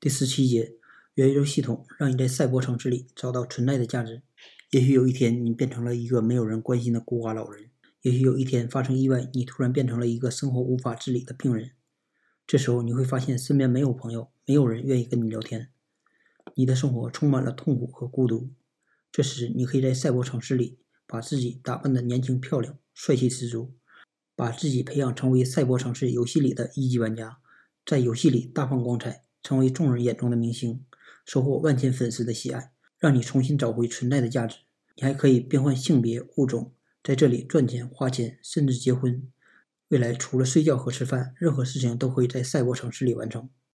第十七节，元宇宙系统让你在赛博城市里找到存在的价值。也许有一天，你变成了一个没有人关心的孤寡老人；也许有一天发生意外，你突然变成了一个生活无法自理的病人。这时候，你会发现身边没有朋友，没有人愿意跟你聊天，你的生活充满了痛苦和孤独。这时，你可以在赛博城市里把自己打扮得年轻漂亮、帅气十足，把自己培养成为赛博城市游戏里的一级玩家，在游戏里大放光彩，成为众人眼中的明星，收获万千粉丝的喜爱，让你重新找回存在的价值。你还可以变换性别、物种，在这里赚钱、花钱，甚至结婚。未来除了睡觉和吃饭，任何事情都可以在赛博城市里完成。